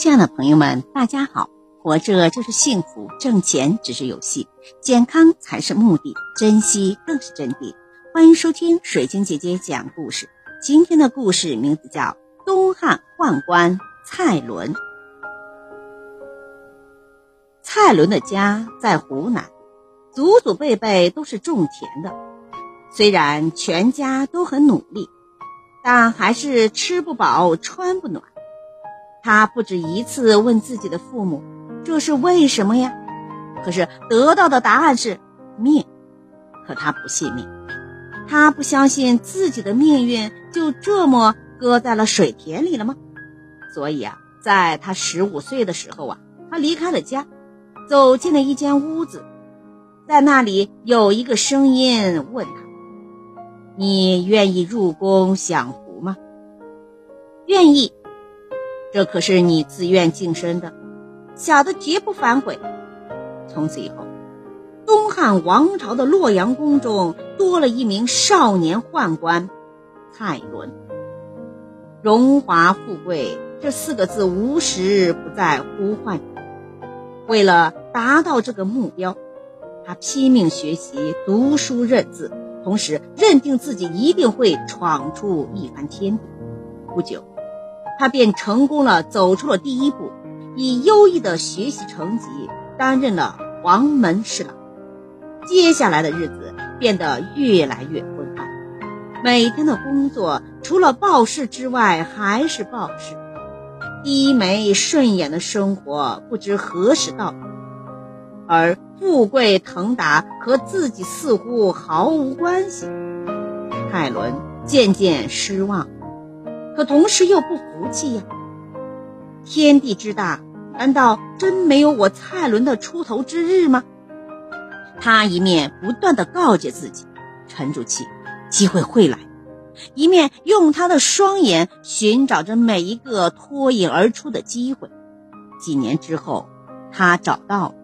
亲爱的朋友们，大家好！活着就是幸福，挣钱只是游戏，健康才是目的，珍惜更是真谛。欢迎收听水晶姐姐讲故事。今天的故事名字叫《东汉宦官蔡伦》。蔡伦的家在湖南，祖祖辈辈都是种田的。虽然全家都很努力，但还是吃不饱，穿不暖。他不止一次问自己的父母：“这是为什么呀？”可是得到的答案是命。可他不信命，他不相信自己的命运就这么搁在了水田里了吗？所以啊，在他十五岁的时候啊，他离开了家，走进了一间屋子，在那里有一个声音问他：“你愿意入宫享福吗？”愿意。这可是你自愿净身的，小的绝不反悔。从此以后，东汉王朝的洛阳宫中多了一名少年宦官蔡伦。荣华富贵这四个字无时不在呼唤。为了达到这个目标，他拼命学习、读书认字，同时认定自己一定会闯出一番天地。不久。他便成功了，走出了第一步，以优异的学习成绩担任了黄门侍郎。接下来的日子变得越来越昏暗，每天的工作除了报事之外还是报事，低眉顺眼的生活不知何时到，而富贵腾达和自己似乎毫无关系。泰伦渐渐失望。可同时又不服气呀！天地之大，难道真没有我蔡伦的出头之日吗？他一面不断的告诫自己，沉住气，机会会来；一面用他的双眼寻找着每一个脱颖而出的机会。几年之后，他找到了。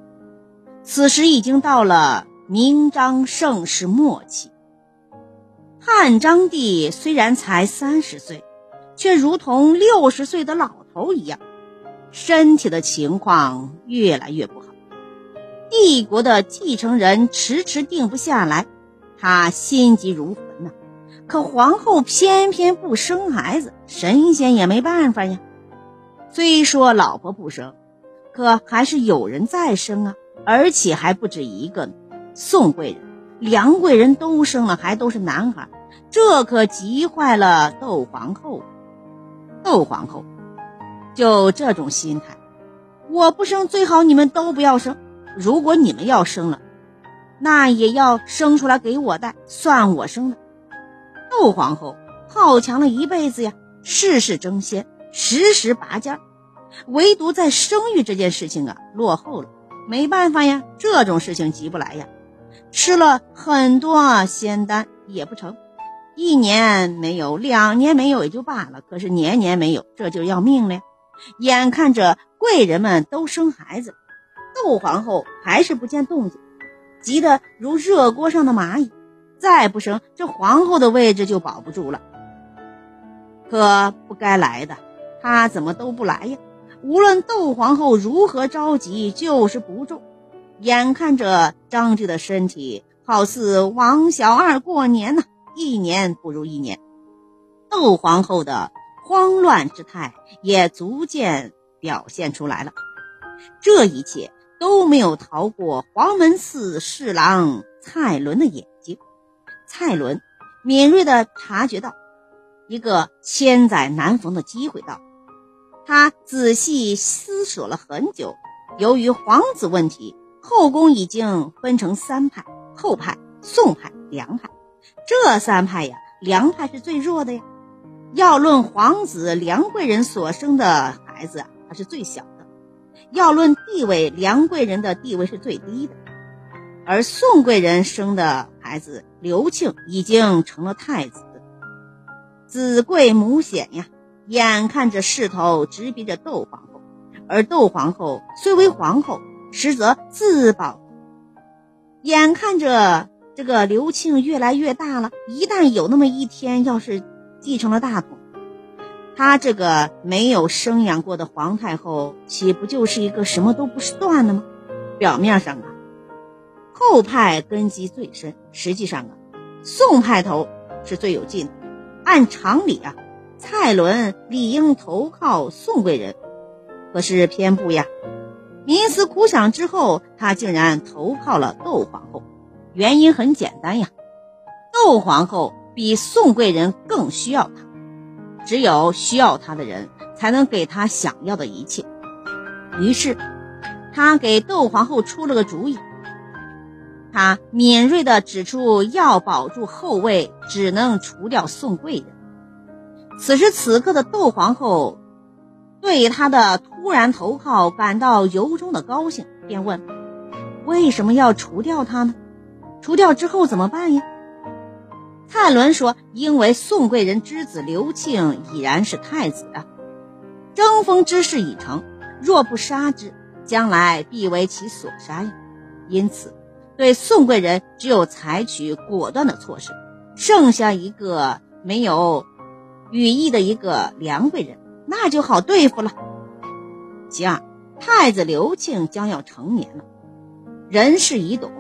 此时已经到了明章盛世末期。汉章帝虽然才三十岁。却如同六十岁的老头一样，身体的情况越来越不好。帝国的继承人迟迟定不下来，他心急如焚呐。可皇后偏偏不生孩子，神仙也没办法呀。虽说老婆不生，可还是有人在生啊，而且还不止一个呢。宋贵人、梁贵人都生了，还都是男孩，这可急坏了窦皇后。窦皇后就这种心态，我不生最好你们都不要生。如果你们要生了，那也要生出来给我带，算我生的。窦皇后好强了一辈子呀，事事争先，时时拔尖，唯独在生育这件事情啊落后了。没办法呀，这种事情急不来呀，吃了很多仙丹也不成。一年没有，两年没有也就罢了，可是年年没有，这就要命了。眼看着贵人们都生孩子，窦皇后还是不见动静，急得如热锅上的蚂蚁。再不生，这皇后的位置就保不住了。可不该来的，她怎么都不来呀？无论窦皇后如何着急，就是不中。眼看着张志的身体好似王小二过年呢。一年不如一年，窦皇后的慌乱之态也逐渐表现出来了。这一切都没有逃过黄门寺侍郎蔡伦的眼睛。蔡伦敏锐地察觉到一个千载难逢的机会到，他仔细思索了很久。由于皇子问题，后宫已经分成三派：后派、宋派、梁派。这三派呀，梁派是最弱的呀。要论皇子，梁贵人所生的孩子啊，他是最小的；要论地位，梁贵人的地位是最低的。而宋贵人生的孩子刘庆已经成了太子，子贵母显呀。眼看着势头直逼着窦皇后，而窦皇后虽为皇后，实则自保。眼看着。这个刘庆越来越大了，一旦有那么一天要是继承了大统，他这个没有生养过的皇太后，岂不就是一个什么都不算的吗？表面上啊，后派根基最深，实际上啊，宋派头是最有劲的。按常理啊，蔡伦理应投靠宋贵人，可是偏不呀。冥思苦想之后，他竟然投靠了窦皇后。原因很简单呀，窦皇后比宋贵人更需要他。只有需要他的人，才能给他想要的一切。于是，他给窦皇后出了个主意。他敏锐地指出，要保住后位，只能除掉宋贵人。此时此刻的窦皇后，对他的突然投靠感到由衷的高兴，便问：“为什么要除掉他呢？除掉之后怎么办呀？”蔡伦说：“因为宋贵人之子刘庆已然是太子啊，争锋之事已成，若不杀之，将来必为其所杀呀。因此，对宋贵人只有采取果断的措施，剩下一个没有羽翼的一个梁贵人，那就好对付了。其二，太子刘庆将要成年了，人事已懂，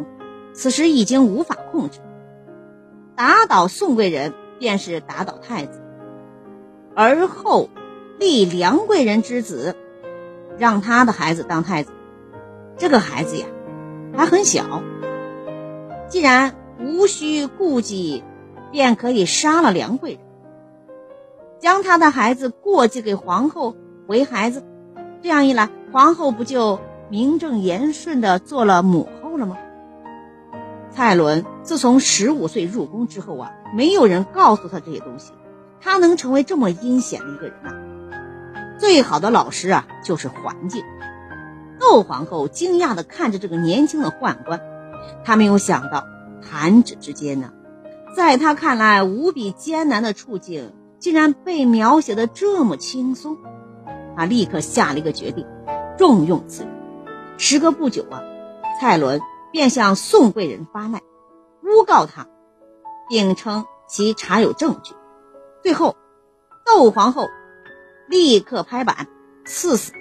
此时已经无法控制。”打倒宋贵人，便是打倒太子，而后立梁贵人之子，让他的孩子当太子。这个孩子呀，还很小，既然无需顾忌，便可以杀了梁贵人，将他的孩子过继给皇后为孩子。这样一来，皇后不就名正言顺的做了母后了吗？蔡伦自从十五岁入宫之后啊，没有人告诉他这些东西，他能成为这么阴险的一个人啊？最好的老师啊，就是环境。窦皇后惊讶地看着这个年轻的宦官，她没有想到弹指之间呢，在他看来无比艰难的处境，竟然被描写的这么轻松。他立刻下了一个决定，重用此人。时隔不久啊，蔡伦。便向宋贵人发难，诬告他，并称其查有证据。最后，窦皇后立刻拍板赐死，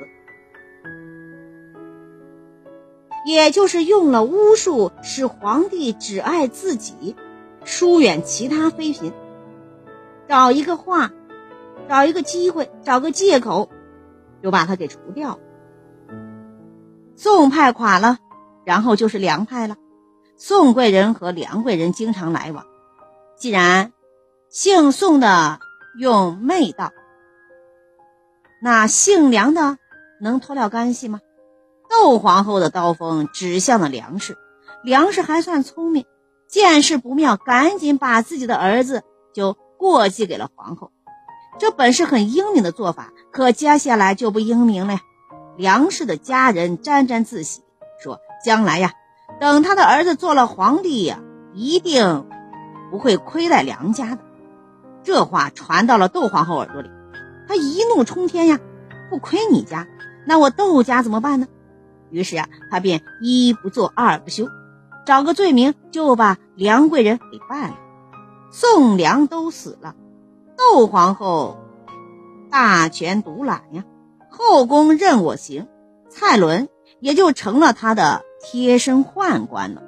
也就是用了巫术，使皇帝只爱自己，疏远其他妃嫔，找一个话，找一个机会，找个借口，就把他给除掉了。宋派垮了。然后就是梁派了，宋贵人和梁贵人经常来往。既然姓宋的用媚道，那姓梁的能脱了干系吗？窦皇后的刀锋指向了梁氏，梁氏还算聪明，见势不妙，赶紧把自己的儿子就过继给了皇后。这本是很英明的做法，可接下来就不英明了。梁氏的家人沾沾自喜。说将来呀，等他的儿子做了皇帝呀，一定不会亏待梁家的。这话传到了窦皇后耳朵里，她一怒冲天呀，不亏你家，那我窦家怎么办呢？于是啊，她便一不做二不休，找个罪名就把梁贵人给办了。宋梁都死了，窦皇后大权独揽呀，后宫任我行，蔡伦也就成了他的。贴身宦官了。